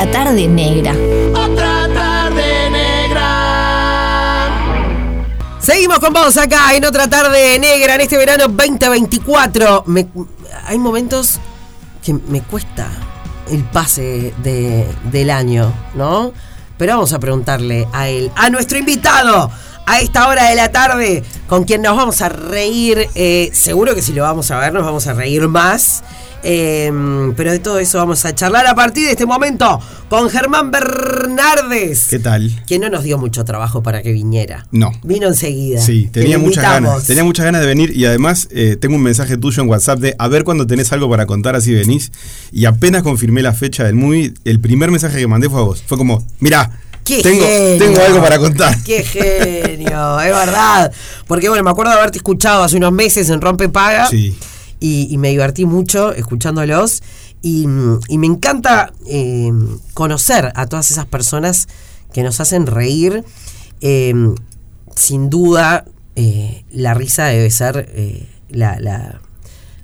Otra tarde negra. Otra tarde negra. Seguimos con vos acá en otra tarde negra en este verano 2024. Me- hay momentos que me cuesta el pase de- del año, ¿no? Pero vamos a preguntarle a él, a nuestro invitado, a esta hora de la tarde, con quien nos vamos a reír. eh, seguro que si lo vamos a ver, nos vamos a reír más. Eh, pero de todo eso vamos a charlar a partir de este momento con Germán Bernardes. ¿Qué tal? Que no nos dio mucho trabajo para que viniera. No. Vino enseguida. Sí, Te tenía muchas invitamos. ganas. Tenía muchas ganas de venir y además eh, tengo un mensaje tuyo en WhatsApp de a ver cuando tenés algo para contar así venís. Y apenas confirmé la fecha del movie, el primer mensaje que mandé fue a vos. Fue como, mirá, ¡Qué tengo, genio! tengo algo para contar. ¡Qué genio! es verdad. Porque bueno, me acuerdo de haberte escuchado hace unos meses en Rompe Paga. Sí. Y, me divertí mucho escuchándolos. Y, me encanta eh, conocer a todas esas personas que nos hacen reír. Eh, sin duda, eh, la risa debe ser eh, la, la-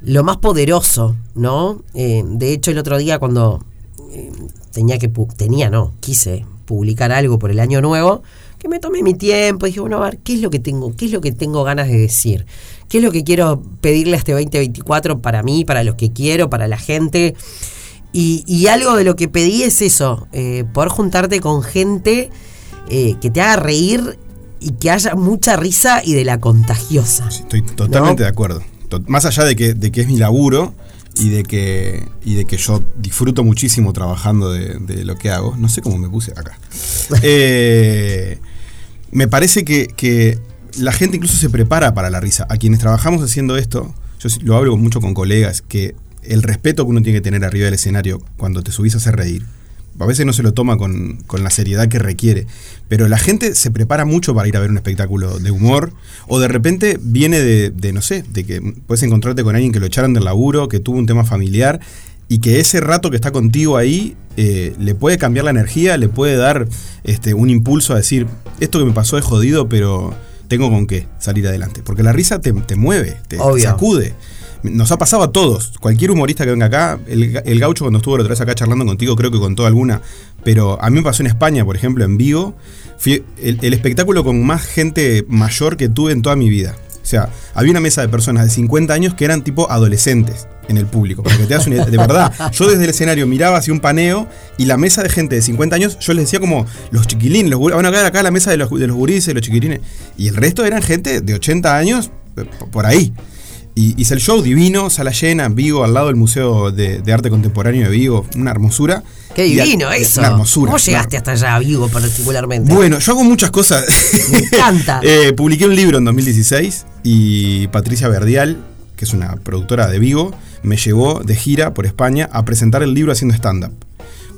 lo más poderoso, ¿no? Eh, de hecho, el otro día cuando eh, tenía que, tenía, no, quise publicar algo por el año nuevo, que me tomé mi tiempo, dije, bueno, a ver, ¿qué es lo que tengo? ¿Qué es lo que tengo ganas de decir? ¿Qué es lo que quiero pedirle a este 2024 para mí, para los que quiero, para la gente? Y, y algo de lo que pedí es eso, eh, poder juntarte con gente eh, que te haga reír y que haya mucha risa y de la contagiosa. Estoy totalmente ¿No? de acuerdo. Más allá de que, de que es mi laburo y de que, y de que yo disfruto muchísimo trabajando de, de lo que hago, no sé cómo me puse acá. Eh, me parece que, que la gente incluso se prepara para la risa. A quienes trabajamos haciendo esto, yo lo hablo mucho con colegas, que el respeto que uno tiene que tener arriba del escenario cuando te subís a hacer reír, a veces no se lo toma con, con la seriedad que requiere, pero la gente se prepara mucho para ir a ver un espectáculo de humor, o de repente viene de, de, no sé, de que puedes encontrarte con alguien que lo echaron del laburo, que tuvo un tema familiar, y que ese rato que está contigo ahí eh, le puede cambiar la energía, le puede dar este, un impulso a decir, esto que me pasó es jodido, pero tengo con qué salir adelante. Porque la risa te, te mueve, te Obvio. sacude. Nos ha pasado a todos. Cualquier humorista que venga acá, el, el gaucho cuando estuvo la otra vez acá charlando contigo, creo que contó alguna. Pero a mí me pasó en España, por ejemplo, en fui el, el espectáculo con más gente mayor que tuve en toda mi vida. O sea, había una mesa de personas de 50 años que eran tipo adolescentes en el público. Para que te das una idea. De verdad, yo desde el escenario miraba hacia un paneo y la mesa de gente de 50 años, yo les decía como los chiquilines, los, van a quedar acá la mesa de los, de los gurises, los chiquilines. Y el resto eran gente de 80 años, eh, por ahí. Y hice el show divino, sala llena, en Vigo, al lado del Museo de, de Arte Contemporáneo de Vigo, una hermosura. ¡Qué divino eso! Una hermosura. ¿Cómo llegaste hasta allá, Vigo, particularmente? Bueno, yo hago muchas cosas. Me encanta. Eh, publiqué un libro en 2016 y Patricia Verdial, que es una productora de Vigo, me llevó de gira por España a presentar el libro haciendo stand-up.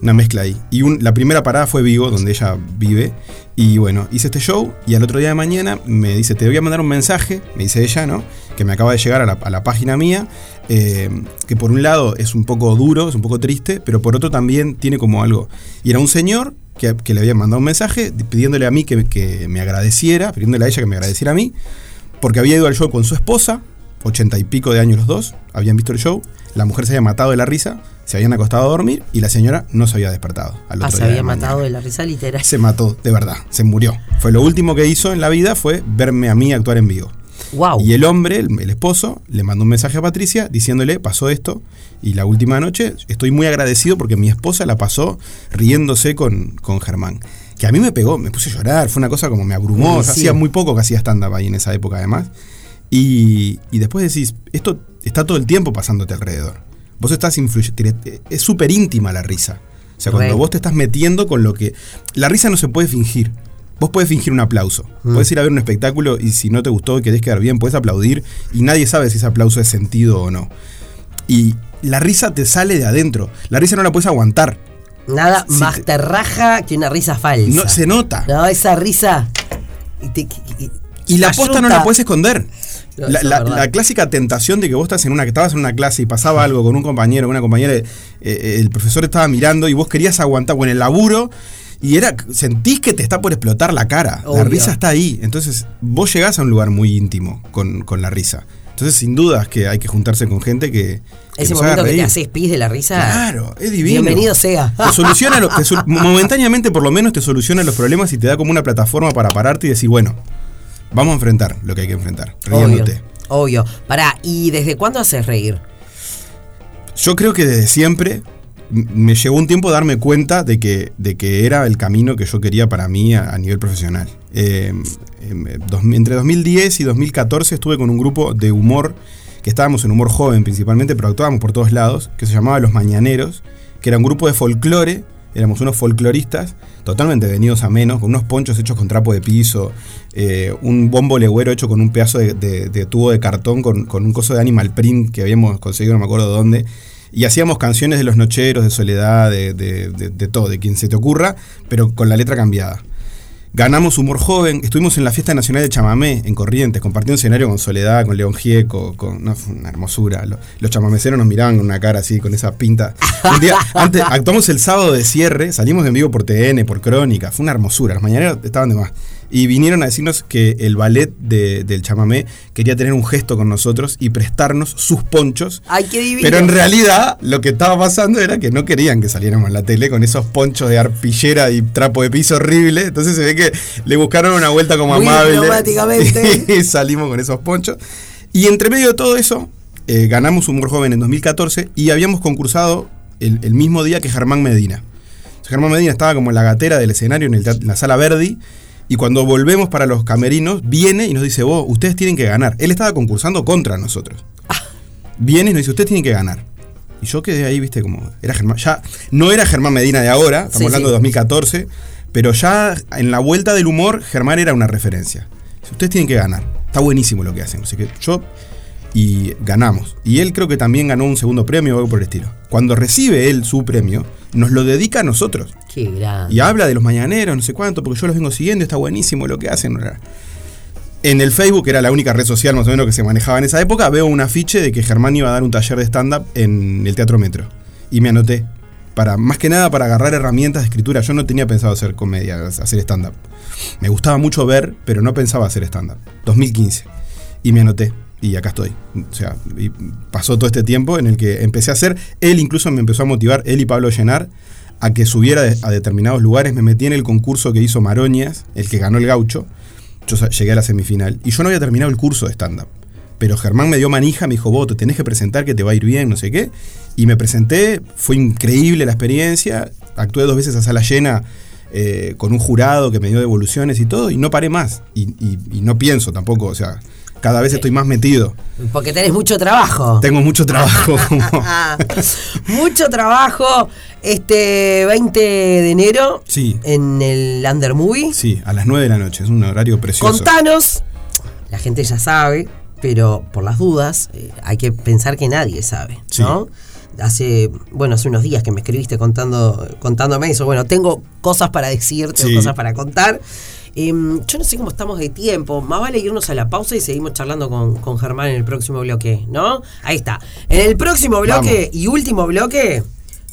Una mezcla ahí. Y la primera parada fue Vigo, donde ella vive. Y bueno, hice este show y al otro día de mañana me dice, te voy a mandar un mensaje, me dice ella, ¿no? Que me acaba de llegar a la, página mía, eh, que por un lado es un poco duro, es un poco triste, pero por otro también tiene como algo. Y era un señor que, que le había mandado un mensaje pidiéndole a mí que, que me agradeciera, pidiéndole a ella que me agradeciera a mí, porque había ido al show con su esposa, ochenta y pico de años los dos, habían visto el show, la mujer se había matado de la risa, se habían acostado a dormir y la señora no se había despertado. al Ah, se había de matado de la risa literal. Se mató, de verdad, se murió. Fue lo último que hizo en la vida fue verme a mí actuar en vivo. ¡Wow! Y el hombre, el, el esposo, le mandó un mensaje a Patricia diciéndole, pasó esto, y la última noche estoy muy agradecido porque mi esposa la pasó riéndose con, con Germán. Que a mí me pegó, me puse a llorar, fue una cosa como me abrumó, Sí, yo sí. hacía muy poco que hacía stand-up ahí en esa época además. Y, y después decís, esto está todo el tiempo pasándote alrededor. Vos estás influyendo, es súper íntima la risa. O sea, cuando vos te estás metiendo con lo que... La risa no se puede fingir. Vos podés fingir un aplauso. Mm. Podés ir a ver un espectáculo y si no te gustó y querés quedar bien, podés aplaudir y nadie sabe si ese aplauso es sentido o no. Y la risa te sale de adentro. La risa no la puedes aguantar. Nada más te- te raja que una risa falsa. No, se nota. No, esa risa. Y, te- y- Y la posta no la puedes esconder. La, es clásica tentación de que vos estás en una, que estabas en una clase y pasaba algo con un compañero, una compañera, eh, eh, el profesor estaba mirando y vos querías aguantar, o en el laburo, y era, sentís que te está por explotar la cara. Obvio. La risa está ahí. Entonces, vos llegás a un lugar muy íntimo con, con la risa. Entonces, sin dudas que hay que juntarse con gente que, Ese momento que te haces pis de la risa. Claro, es divino. Bienvenido sea. Te soluciona, lo- te momentáneamente por lo menos te soluciona los problemas y te da como una plataforma para pararte y decir, bueno, vamos a enfrentar lo que hay que enfrentar, Obvio. riéndote. Obvio. Pará, ¿y desde cuándo haces reír? Yo creo que desde siempre me llegó un tiempo darme cuenta de que, de que era el camino que yo quería para mí a, a nivel profesional. Eh, em, dos- entre 2010 y 2014 estuve con un grupo de humor, que estábamos en humor joven principalmente, pero actuábamos por todos lados, que se llamaba Los Mañaneros, que era un grupo de folclore, éramos unos folcloristas, totalmente venidos a menos, con unos ponchos hechos con trapo de piso, eh, un bombo legüero hecho con un pedazo de, tubo de cartón con, con un coso de animal print que habíamos conseguido, no me acuerdo dónde. Y hacíamos canciones de los nocheros, de soledad, de- de todo, de quien se te ocurra, pero con la letra cambiada. Ganamos Humor Joven, estuvimos en la Fiesta Nacional de Chamamé, en Corrientes, compartiendo escenario con Soledad, con León Gieco, con, no, fue una hermosura. Lo- Los, chamameceros nos miraban con una cara así, con esa pinta. Un día, antes, actuamos el sábado de cierre, salimos en vivo por TN, por Crónica, fue una hermosura, los mañaneros estaban de más. Y vinieron a decirnos que el ballet de- del chamamé quería tener un gesto con nosotros y prestarnos sus ponchos Ay, qué divino. pero en realidad lo que estaba pasando era que no querían que saliéramos en la tele con esos ponchos de arpillera y trapo de piso horrible. Entonces se ve que le buscaron una vuelta como Muy amable. Y salimos con esos ponchos. Y entre medio de todo eso, eh, ganamos Humor Joven en 2014 y habíamos concursado el, el mismo día que Germán Medina. Germán Medina estaba como en la gatera del escenario en, el teat- en la sala Verdi. Y cuando volvemos para los camerinos, viene y nos dice, vos, ustedes tienen que ganar. Él estaba concursando contra nosotros viene y nos dice, ustedes tienen que ganar. Y yo quedé ahí, viste, como, era Germán, ya, no era Germán Medina de ahora, estamos Sí, hablando sí. de 2014, pero ya en la vuelta del humor, Germán era una referencia. Ustedes tienen que ganar, está buenísimo lo que hacen. Así que yo, y ganamos. Y él creo que también ganó un segundo premio o algo por el estilo. Cuando recibe él su premio, nos lo dedica a nosotros. Qué grande. Y habla de los mañaneros, no sé cuánto, porque yo los vengo siguiendo, está buenísimo lo que hacen. En el Facebook, que era la única red social más o menos que se manejaba en esa época, veo un afiche de que Germán iba a dar un taller de stand-up en el Teatro Metro. Y me anoté. Para, más que nada para agarrar herramientas de escritura. Yo no tenía pensado hacer comedia, hacer stand-up. Me gustaba mucho ver, pero no pensaba hacer stand-up. 2015. Y me anoté. Y acá estoy. O sea, pasó todo este tiempo en el que empecé a hacer. Él incluso me empezó a motivar, él y Pablo Llenar, a que subiera a determinados lugares. Me metí en el concurso que hizo Maroñas, el que ganó el gaucho. Yo llegué a la semifinal. Y yo no había terminado el curso de stand-up. Pero Germán me dio manija, me dijo, vos te tenés que presentar que te va a ir bien, no sé qué. Y me presenté, fue increíble la experiencia. Actué dos veces a sala llena eh, con un jurado que me dio devoluciones y todo, y no paré más. Y- y no pienso tampoco, o sea, cada vez estoy más metido. Porque tenés mucho trabajo. Tengo mucho trabajo. mucho trabajo. Este 20 de enero Sí. en el Under Movie. Sí, a las 9 de la noche, es un horario precioso. Contanos. La gente ya sabe, pero por las dudas, eh, hay que pensar que nadie sabe, Sí. ¿no? Hace, bueno, hace unos días que me escribiste contando, contándome eso. Bueno, tengo cosas para decirte, Sí. cosas para contar. Em, yo no sé cómo estamos de tiempo. Más vale irnos a la pausa y seguimos charlando con, con Germán en el próximo bloque, ¿no? Ahí está. En el próximo bloque y último bloque,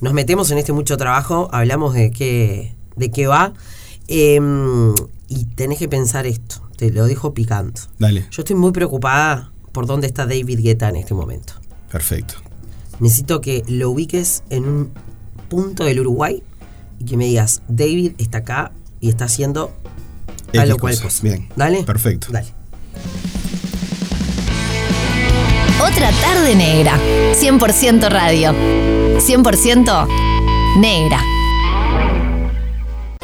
nos metemos en este mucho trabajo, hablamos de qué, de qué va. Em, y tenés que pensar esto, te lo dejo picando. Dale, Yo estoy muy preocupada por dónde está David Guetta en este momento. perfecto. Necesito que lo ubiques en un punto del Uruguay y que me digas, David está acá y está haciendo tal X o cual cosa. cosa. Bien. ¿Dale? Perfecto. Dale. Otra tarde negra. 100% radio. 100% negra.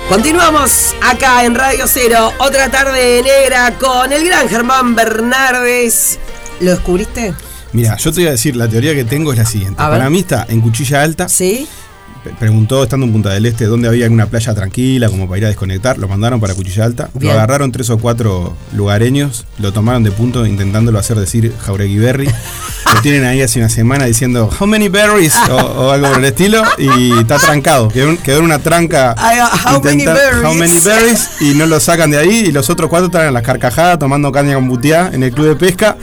Continuamos acá en Radio Cero, otra tarde negra con el gran Germán Bernardes. ¿Lo descubriste? Mira, yo te voy a decir, la teoría que tengo es la siguiente. A ver. Para mí está en Cuchilla Alta. ¿Sí? Preguntó, estando en Punta del Este, dónde había una playa tranquila, como para ir a desconectar. Lo mandaron para Cuchilla Alta. Bien. Lo agarraron tres o cuatro lugareños, lo tomaron de punto intentándolo hacer decir Jauregui Berry. lo tienen ahí hace una semana diciendo, How many berries? o, o algo por el estilo. Y está trancado. Quedó, en- quedó en una tranca. Ay, how many berries? how many berries, Y no lo sacan de ahí. Y los otros cuatro están en las carcajadas tomando caña con butiá en el club de pesca.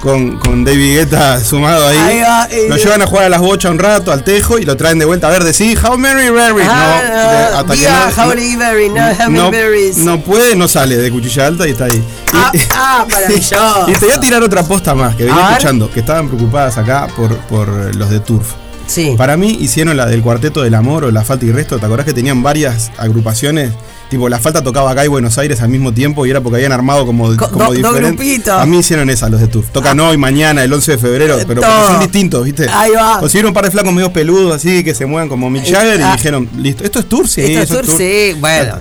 Con, con David Guetta sumado ahí. Ahí va, lo llevan a jugar a las bochas un rato, al tejo, y lo traen de vuelta a ver, how many. Ah, no, de- hasta que Diga no- Halle Berry, no Halle no, Berry. no puede, no sale de cuchilla alta y está ahí. Ah, Y- ah, maravilloso. Y te voy a tirar otra posta más, que venía escuchando, que estaban preocupadas acá por, por los de Turf. Sí. Para mí hicieron la del Cuarteto del Amor o La Falta y Resto. ¿Te acordás que tenían varias agrupaciones? Tipo, La Falta tocaba acá y Buenos Aires al mismo tiempo y era porque habían armado como, Co- como diferentes. A mí hicieron esa, los de Turf. Tocan hoy, mañana, el 11 de febrero, pero porque Todo. son distintos, ¿viste? Ahí va. Consiguieron un par de flacos medio peludos así que se mueven como Mick Jagger Ah. y dijeron, listo, ¿esto es Turf? Sí, Esto es Turf, sí, bueno.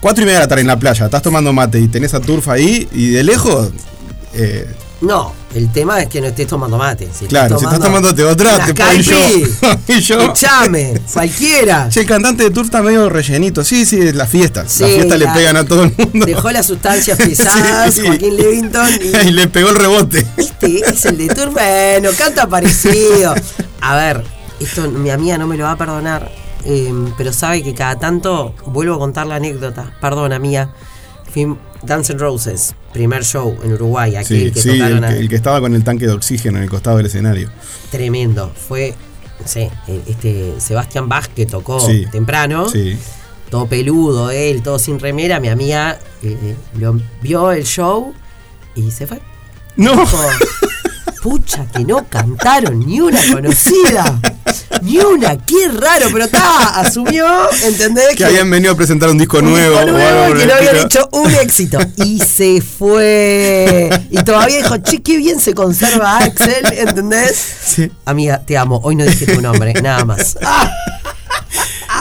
Cuatro y media de la tarde en la playa, estás tomando mate y tenés a Turf ahí y de lejos. eh, No, el tema es que no estés tomando mate. Si Claro, si estás tomándote otra, te ponen yo. Y yo. Escuchame, cualquiera. Che, el cantante de Tour está medio rellenito. Sí, sí, es la fiesta. Sí, la fiesta le la- pegan a todo el mundo. Dejó las sustancias pesadas, Sí. Joaquín Levington. y Y le pegó el rebote. este es el de Tour. Bueno, canta parecido. A ver, esto mi amiga no me lo va a perdonar. eh, pero sabe que cada tanto vuelvo a contar la anécdota. Perdona, mía. Fui Dance N' Roses, primer show en Uruguay, aquel Sí, que sí, el tocaron a- que, el que estaba con el tanque de oxígeno en el costado del escenario. tremendo. Fue, no sé, este Sebastián Bach que tocó Sí. temprano. Sí. todo peludo, él, todo sin remera, mi amiga eh, eh, lo, vio el show y se fue. No. Dijo, Pucha, que no cantaron ni una conocida. Ni una, qué raro, pero está, asumió, ¿entendés? Que habían venido a presentar un disco un nuevo. disco que no habían hecho un éxito. Y se fue. Y todavía dijo, che, qué bien se conserva Axel, ¿entendés? Sí. Amiga, te amo. Hoy no dije tu nombre, nada más. Ah,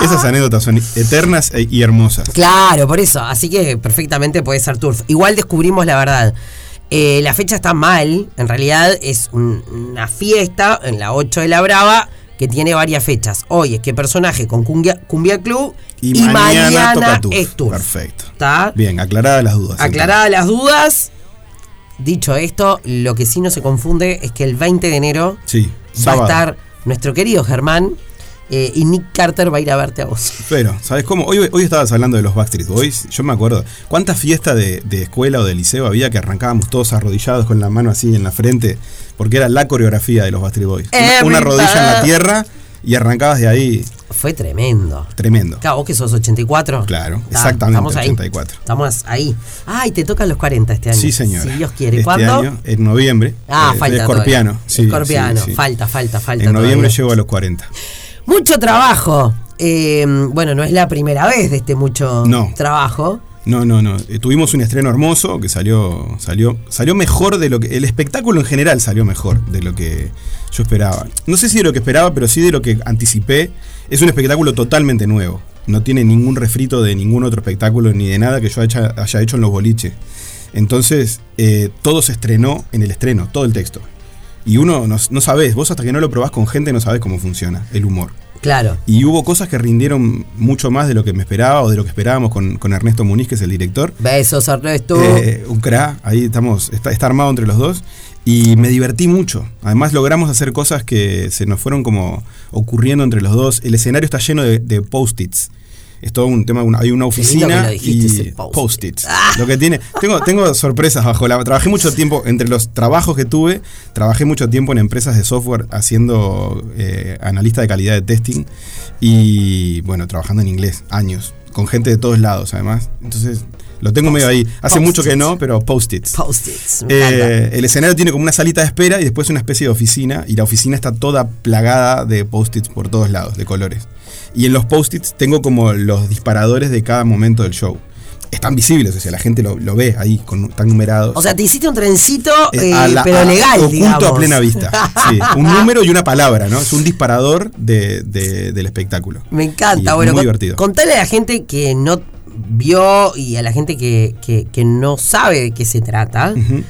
Esas anécdotas son eternas e- y hermosas. Claro, por eso. Así que perfectamente puede ser Turf. Igual descubrimos la verdad. Eh, la fecha está mal. En realidad es un- una fiesta en la 8 de la Brava que tiene varias fechas. Hoy es que personaje con Cumbia, Cumbia Club Y, mañana, toca Turf. es Turf. Perfecto. ¿Está? Bien, aclaradas las dudas. Aclaradas las dudas. Dicho esto, lo que sí no se confunde es que el 20 de enero Sí, va a estar nuestro querido Germán eh, y Nick Carter va a ir a verte a vos. Pero, ¿sabes cómo? Hoy, hoy estabas hablando de los Backstreet Boys. Yo me acuerdo. ¿Cuántas fiestas de, de escuela o de liceo había que arrancábamos todos arrodillados con la mano así en la frente? Porque era la coreografía de los Backstreet Boys. Una, una rodilla en la tierra y arrancabas de ahí. Fue tremendo. Tremendo. Claro, vos que sos 84. Claro, Ta, exactamente, Estamos ahí. 84. Estamos ahí. Ay, te tocan los 40 este año. Sí, señora. Si Dios quiere. Este ¿Cuándo? año, en noviembre. Ah, eh, falta. Escorpiano. Sí, Escorpiano. sí, sí. Falta, falta, falta. En noviembre todavía. llego a los 40. Mucho trabajo. Eh, bueno, no es la primera vez de este mucho No. trabajo. No, no, no. Eh, tuvimos un estreno hermoso que salió, salió, salió mejor de lo que. El espectáculo en general salió mejor de lo que yo esperaba. No sé si de lo que esperaba, pero sí de lo que anticipé. Es un espectáculo totalmente nuevo. No tiene ningún refrito de ningún otro espectáculo ni de nada que yo haya, haya hecho en los boliches. Entonces, eh, todo se estrenó en el estreno, todo el texto. Y uno no, no sabés, vos hasta que no lo probás con gente no sabés cómo funciona el humor. Claro. Y hubo cosas que rindieron mucho más de lo que me esperaba o de lo que esperábamos con, con Ernesto Muniz, que es el director. Besos, Ernesto. Eh, un cra, ahí estamos, está, está armado entre los dos. Y me divertí mucho. Además logramos hacer cosas que se nos fueron como ocurriendo entre los dos. El escenario está lleno de, de post-its. Es todo un tema, una- hay una oficina y post-it. post-its. Lo que tiene, tengo, tengo sorpresas bajo la. Trabajé mucho tiempo, entre los trabajos que tuve, trabajé mucho tiempo en empresas de software haciendo eh, analista de calidad de testing y bueno, trabajando en inglés, años, con gente de todos lados además. Entonces, lo tengo medio ahí. Hace mucho que no, pero post-its. Post-its. Eh, el escenario tiene como una salita de espera y después una especie de oficina y la oficina está toda plagada de post-its por todos lados, de colores. Y en los post-its tengo como los disparadores de cada momento del show. Están visibles, o sea, la gente lo, lo ve ahí, con, están numerados. O sea, te hiciste un trencito, Eh, eh, a la- pero a- legal, Oculto a plena vista. Sí, un número y una palabra, ¿no? Es un disparador de- de- del espectáculo. Me encanta. Y es bueno, muy con- divertido. contale a la gente que no vio y a la gente que, que- que no sabe de qué se trata. Ujú.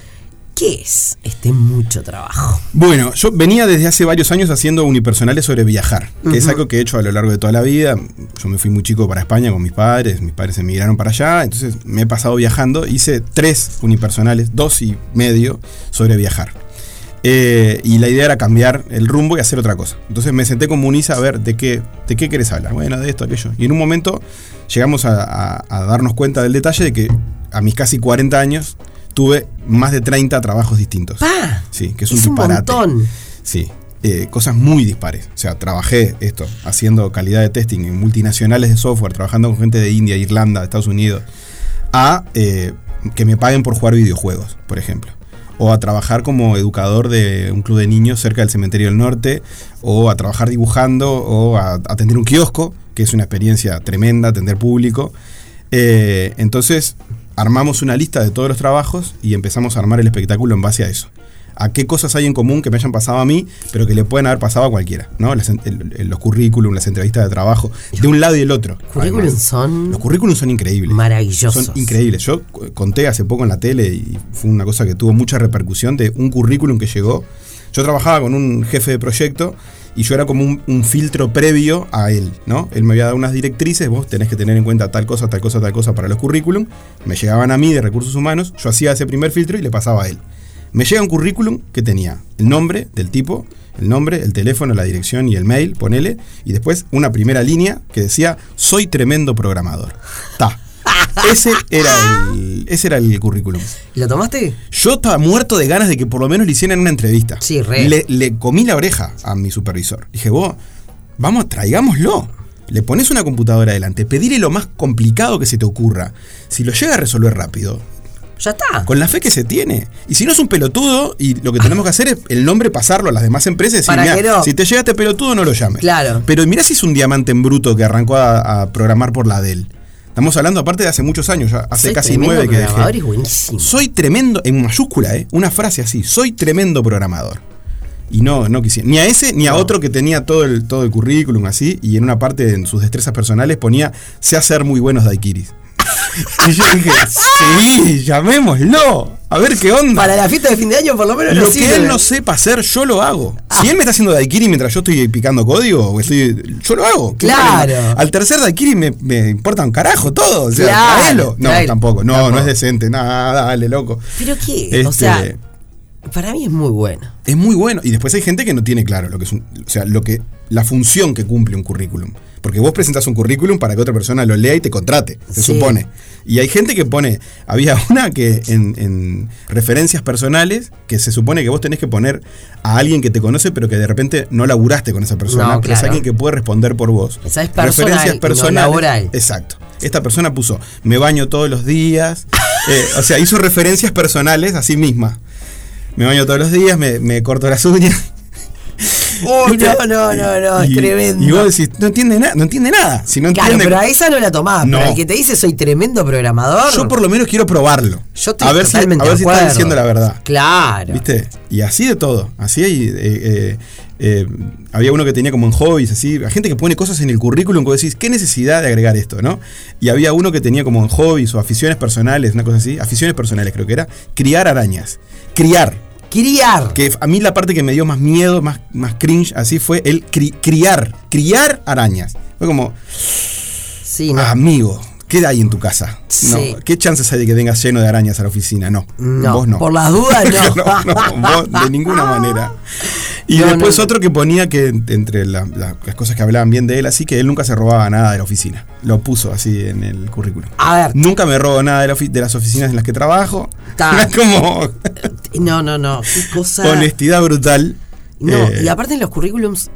¿Qué es este mucho trabajo? Bueno, yo venía desde hace varios años haciendo unipersonales sobre viajar, que es algo que he hecho a lo largo de toda la vida. Yo me fui muy chico para España con mis padres, mis padres emigraron para allá, entonces me he pasado viajando. Hice tres unipersonales, dos y medio, sobre viajar. Eh, y la idea era cambiar el rumbo y hacer otra cosa. Entonces me senté con Muniz a ver de qué, de qué querés hablar. Bueno, de esto, aquello. Y en un momento llegamos a, a- a darnos cuenta del detalle de que a mis casi 40 años tuve más de 30 trabajos distintos. ¡Pa! Sí, que es un Es un montón. Sí. eh, cosas muy dispares. O sea, trabajé esto, haciendo calidad de testing en multinacionales de software, trabajando con gente de India, Irlanda, Estados Unidos, a eh, que me paguen por jugar videojuegos, por ejemplo. O a trabajar como educador de un club de niños cerca del cementerio del norte, o a trabajar dibujando, o a atender un kiosco, que es una experiencia tremenda, atender público. Eh, entonces, armamos una lista de todos los trabajos y empezamos a armar el espectáculo en base a eso. A qué cosas hay en común que me hayan pasado a mí, pero que le pueden haber pasado a cualquiera, ¿no? Las el- los currículum, las entrevistas de trabajo, de un lado y del otro. Currículum son Los currículums son increíbles. maravillosos. Son increíbles. Yo conté hace poco en la tele y fue una cosa que tuvo mucha repercusión de un currículum que llegó. Yo trabajaba con un jefe de proyecto y yo era como un, filtro previo a él, ¿no? Él me había dado unas directrices, vos tenés que tener en cuenta tal cosa, tal cosa, tal cosa para los currículum. Me llegaban a mí de recursos humanos, yo hacía ese primer filtro y le pasaba a él. Me llega un currículum que tenía el nombre del tipo, el nombre, el teléfono, la dirección y el mail, ponele, y después una primera línea que decía, soy tremendo programador. Ta. Ese era el, ese era el currículum. ¿Lo tomaste? Yo estaba muerto de ganas de que por lo menos le hicieran una entrevista. Sí, re. Le, le comí la oreja a mi supervisor. Dije, vos, vamos, traigámoslo. Le pones una computadora adelante, pedirle lo más complicado que se te ocurra. Si lo llega a resolver rápido, Ya está. con la fe que se tiene. Y si no es un pelotudo, y lo que tenemos que hacer es el nombre pasarlo a las demás empresas y "Mirá, no". si te llega este pelotudo, no lo llames. Claro. Pero mirá si es un diamante en bruto que arrancó a, a programar por la Dell. Estamos hablando aparte de hace muchos años, ya hace Soy casi nueve que dejé. buenísimo. Soy tremendo, en mayúscula, ¿eh? Una frase así, soy tremendo programador. Y no, no quisiera. Ni a ese ni a No. otro que tenía todo el, todo el currículum así, y en una parte en sus destrezas personales ponía, sé hacer muy buenos daiquiris. Y yo dije, sí, llamémoslo. A ver qué onda. Para la fiesta de fin de año, por lo menos, Lo que él no sepa hacer, yo lo hago. Si él me está haciendo daiquiri mientras yo estoy picando código, o estoy, yo lo hago. ¿Qué Claro. Al tercer daiquiri me, me importa un carajo todo. O sea, Claro, traelo. No, tampoco. No, Tampoco. no es decente. Nada, dale, loco. ¿Pero qué? O Este, sea, para mí es muy bueno. es muy bueno. Y después hay gente que no tiene claro lo que es un, o sea, lo que, la función que cumple un currículum. Porque vos presentás un currículum para que otra persona lo lea y te contrate, se Sí. supone. Y hay gente que pone, había una que en, en referencias personales, que se supone que vos tenés que poner a alguien que te conoce, pero que de repente no laburaste con esa persona, No, pero es alguien que puede responder por vos. Esa es personal, no laboral. Exacto. Esta persona puso, me baño todos los días. Eh, o sea, hizo referencias personales a sí misma. Me baño todos los días, me, me corto las uñas. Uy, no, no, no, no, es tremendo. Y vos decís, no entiende nada, no entiende nada. Si no Claro, entiende, pero a esa no la tomás. No. Pero el que te dice soy tremendo programador. yo por lo menos quiero probarlo. yo estoy a ver si, a ver si está diciendo la verdad. Claro. ¿Viste? Y así de todo. Así hay. eh, eh, eh, había uno que tenía como en hobbies, así. Hay gente que pone cosas en el currículum que decís, ¿qué necesidad de agregar esto, no? Y había uno que tenía como en hobbies o aficiones personales, una cosa así. Aficiones personales, creo que era. Criar arañas. Criar. Criar. Que a mí la parte que me dio más miedo, más, más cringe, así fue el cri- criar. Criar arañas. Fue como, Sí, no. amigo, ¿qué hay en tu casa? Sí. No, ¿Qué chances hay de que vengas lleno de arañas a la oficina? No. no. Vos no. Por las dudas, no. vos de ninguna manera. Y después otro que ponía que entre la- la- las cosas que hablaban bien de él, así que él nunca se robaba nada de la oficina. Lo puso así en el currículum. A ver, Nunca me robo nada de, la ofi- de las oficinas en las que trabajo. Ta. Es como no, no, no. Qué cosa. honestidad brutal. No, Eh, y aparte en los currículums,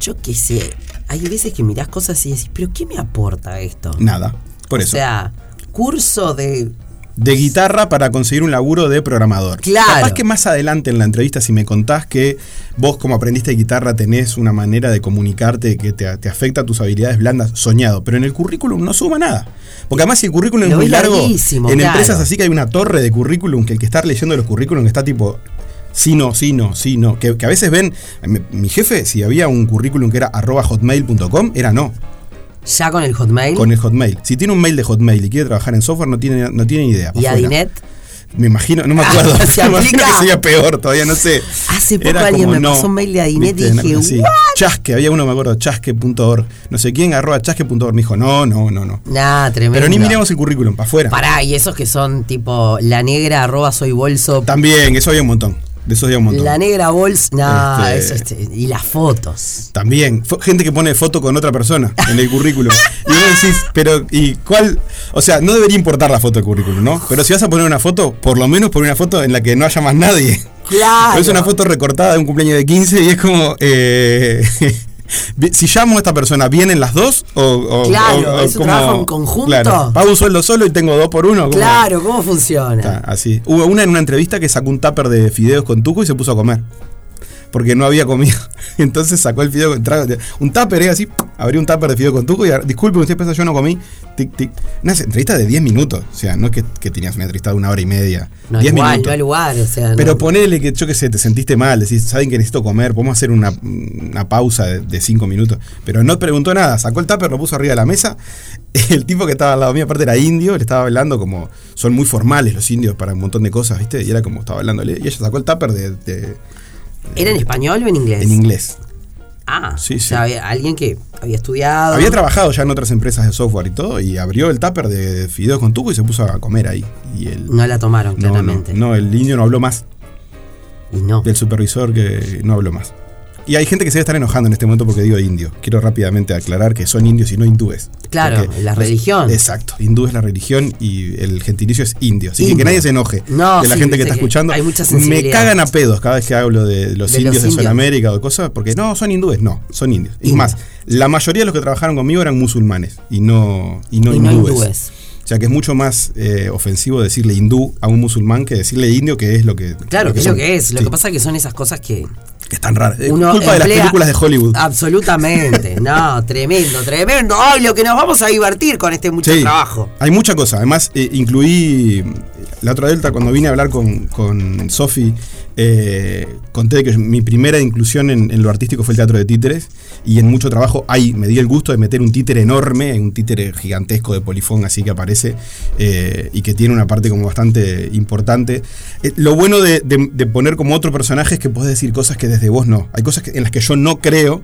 yo qué sé, hay veces que mirás cosas y decís, pero ¿qué me aporta esto? Nada. Por eso. O sea, curso de... de guitarra para conseguir un laburo de programador. Claro. Capaz que más adelante en la entrevista, si me contás que vos, como aprendiste guitarra, tenés una manera de comunicarte que te, te afecta a tus habilidades blandas, soñado. Pero en el currículum no suma nada. Porque además, si el currículum Lo es muy largo, en claro. empresas así que hay una torre de currículum que el que está leyendo los currículum está tipo. Sí, no, sí, no, sí, no. Que, que a veces ven. Mi, mi jefe, si había un currículum que era arroba hotmail.com, era no. Ya con el Hotmail Con el Hotmail. Si tiene un mail de Hotmail y quiere trabajar en software, no tiene, no tiene ni idea. y. Adinet. Me imagino, no me acuerdo. ¿Se me imagino que sería peor, todavía no sé. Hace poco Era alguien me no, pasó un mail de Adinet y dije. Chasque, había uno, me acuerdo, chasque.org. No sé quién, arroba chasque.org. Me dijo, no, no, no, no. Nah, tremendo. Pero ni miremos el currículum, para afuera. Pará, y esos que son tipo la negra arroba soy bolso. También, eso había un montón. De eso había un montón. La negra bols. Nah, Este- eso, este, y las fotos. También. Gente que pone foto con otra persona en el currículum. y vos decís, pero, ¿y cuál? O sea, no debería importar la foto del currículum, ¿no? Pero si vas a poner una foto, por lo menos pon una foto en la que no haya más nadie. Claro. Es una foto recortada de un cumpleaños de 15 y es como. eh, si llamo a esta persona, ¿vienen las dos? O, o- Claro, o- ¿es un trabajo en conjunto? Claro, pago un sueldo solo y tengo dos por uno. ¿cómo? Claro, ¿cómo funciona? Está, así. Hubo una en una entrevista que sacó un tupper de fideos con tuco y se puso a comer. Porque no había comido. Entonces sacó el fideo con trago. Un tupper, eh, así. Abrió un tupper de fideo con tuco y ahora, disculpe, usted piensa yo no comí. Tic, tic. Una entrevista de 10 minutos. O sea, no es que, que tenías una entrevista de una hora y media. No 10 igual, minutos. no hay lugar, o sea. Pero no. ponele que yo que sé, te sentiste mal, decís, saben que necesito comer, podemos hacer una, una pausa de, de cinco minutos. Pero no preguntó nada, sacó el tupper, lo puso arriba de la mesa. El tipo que estaba al lado mío, aparte era indio, le estaba hablando como. Son muy formales los indios para un montón de cosas, ¿viste? Y era como estaba hablándole. Y ella sacó el tupper de, de- ¿Era en español o en inglés? en inglés. Ah, Sí, o sí. sea, había alguien que había estudiado. Había trabajado ya en otras empresas de software y todo, y abrió el tupper de fideos con tuco y se puso a comer ahí. Y el, No la tomaron, no, no, claramente. no, el indio no habló más. Y no. del supervisor que no habló más. Y hay gente que se debe estar enojando en este momento porque digo indio. Quiero rápidamente aclarar que son indios y no hindúes. Claro, Porque- la religión. Exacto. Hindú es la religión y el gentilicio es indio. Así que Indio. que nadie se enoje No, de la sí, gente que está que escuchando. hay Me cagan a pedos cada vez que hablo de los De indios los de indios. Sudamérica o de cosas, porque no, son hindúes. No, son indios. Y más, la mayoría de los que trabajaron conmigo eran musulmanes y no, y no Y no hindúes. O sea que es mucho más eh, ofensivo decirle hindú a un musulmán que decirle indio, que es lo que. Claro, que es lo que es. Lo Sí, que pasa es que son esas cosas que que están raras. Es culpa de las películas de Hollywood. Absolutamente. No, tremendo, tremendo. Ay, lo que nos vamos a divertir con este mucho Sí, trabajo. Hay mucha cosa. Además, eh, incluí la otra delta cuando vine a hablar con, con Sofi. Eh, conté que mi primera inclusión en, lo artístico fue el teatro de títeres. Y en mucho trabajo ahí me di el gusto de meter un títere enorme, un títere gigantesco de polifón, así que aparece eh, y que tiene una parte como bastante importante. Eh, lo bueno de, poner como otro personaje es que puedes decir cosas que desde vos no. Hay cosas en las que yo no creo.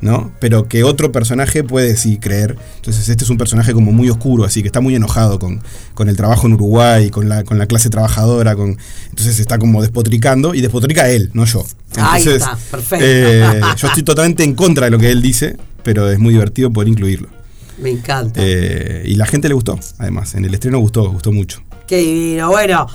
¿No? Pero que otro personaje puede sí creer. Entonces este es un personaje como muy oscuro, así que está muy enojado con, con el trabajo en Uruguay, con la, con la clase trabajadora, con entonces está como despotricando y despotrica él, no yo. Ahí Entonces, está, perfecto. eh, yo estoy totalmente en contra de lo que él dice, pero es muy divertido poder incluirlo. Me encanta. Eh, y la gente le gustó, además, en el estreno gustó, gustó mucho. Qué divino. Bueno,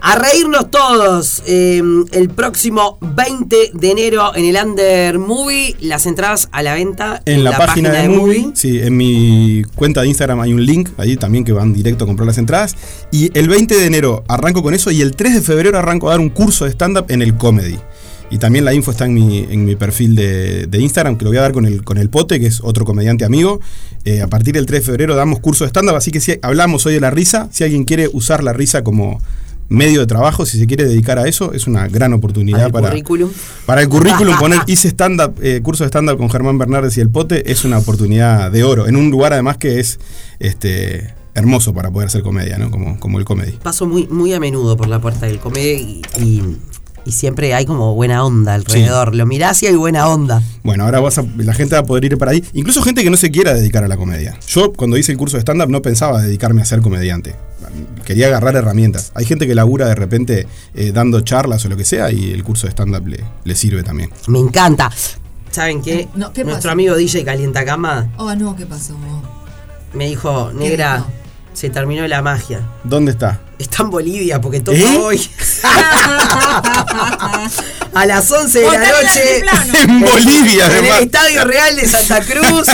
a reírnos todos. eh, el próximo 20 de enero en el Under Movie. Las entradas a la venta En, la, página, de Movie, sí, en mi cuenta de Instagram hay un link ahí también que van directo a comprar las entradas. Y el 20 de enero arranco con eso y el 3 de febrero arranco a dar un curso de stand-up en el comedy. Y también la info está en mi, en mi perfil de, de Instagram, que lo voy a dar con el, con el Pote, que es otro comediante amigo. Eh, a partir del 3 de febrero damos curso de stand-up, así que si hablamos hoy de la risa, si alguien quiere usar la risa como medio de trabajo, si se quiere dedicar a eso, es una gran oportunidad Al para, currículum. para el currículum poner hice stand-up, eh, curso de stand-up con Germán Bernardes y el Pote es una oportunidad de oro. En un lugar además que es este hermoso para poder hacer comedia, ¿no? Como, como el comedy. Paso muy, muy a menudo por la puerta del comedia y, y- y siempre hay como buena onda alrededor. Lo mirás y hay buena onda. Bueno, ahora vas a- la gente va a poder ir para ahí. Incluso gente que no se quiera dedicar a la comedia. Yo cuando hice el curso de stand-up no pensaba dedicarme a ser comediante. Quería agarrar herramientas. Hay gente que labura de repente eh, dando charlas o lo que sea y el curso de stand-up le, le sirve también. Me encanta. ¿Saben qué? No, ¿qué Nuestro amigo DJ Calientacama Oh, no, ¿qué pasó? me dijo, negra? Se terminó la magia. ¿Dónde está? Está en Bolivia porque toca ¿Eh? hoy. a las 11 de la noche. En Bolivia, En el además. Estadio Real de Santa Cruz.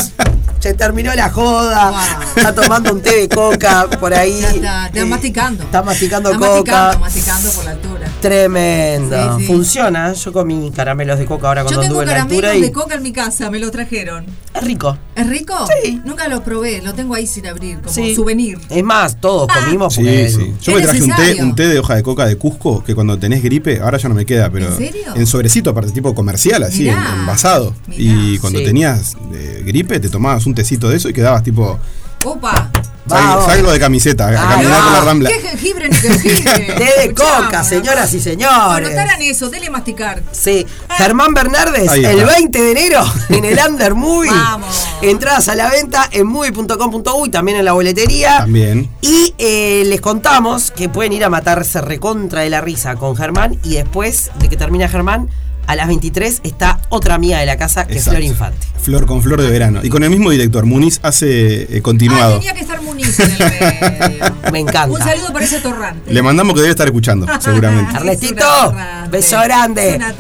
Se terminó la joda. Wow. Está tomando un té de coca por ahí. Ya está, está Eh, masticando. Está masticando Está coca. masticando, masticando por la altura. Tremendo. Sí, sí. Funciona. Yo comí caramelos de coca ahora Yo cuando tengo anduve en la caramelos altura y de coca en mi casa, me lo trajeron. es rico. ¿Es rico? Sí. Nunca lo probé, lo tengo ahí sin abrir, como Sí. souvenir. Es más, todos comimos Sí, porque sí. Yo me traje un té, necesario. un té de hoja de coca de Cusco que cuando tenés gripe, ahora ya no me queda, pero ¿En serio? en sobrecito, aparte tipo comercial, así, Mirá, envasado. mirá. Y cuando Sí. tenías eh, gripe, te tomabas un tecito de eso y quedabas tipo. Opa. Salgo, de camiseta, a caminar por la rambla. ¿Qué jengibre ni jengibre? Té de coca, señoras y señores. taran eso, dele masticar. Sí, Germán Bernardes, el está. 20 de enero en el Under Movie. Vamos. Entradas a la venta en movie.com.uy, también en la boletería. También. Y eh, les contamos que pueden ir a matarse recontra de la risa con Germán y después de que termina Germán, a las 23 está otra amiga de la casa que es Flor Infante. Flor con Flor de Verano. Y con el mismo director, Muniz hace eh, continuado. Ah, tenía que estar Muniz en el. Me encanta. Un saludo para ese torrante. Le mandamos que debe estar escuchando, seguramente. Ernesto, beso grande. Es una.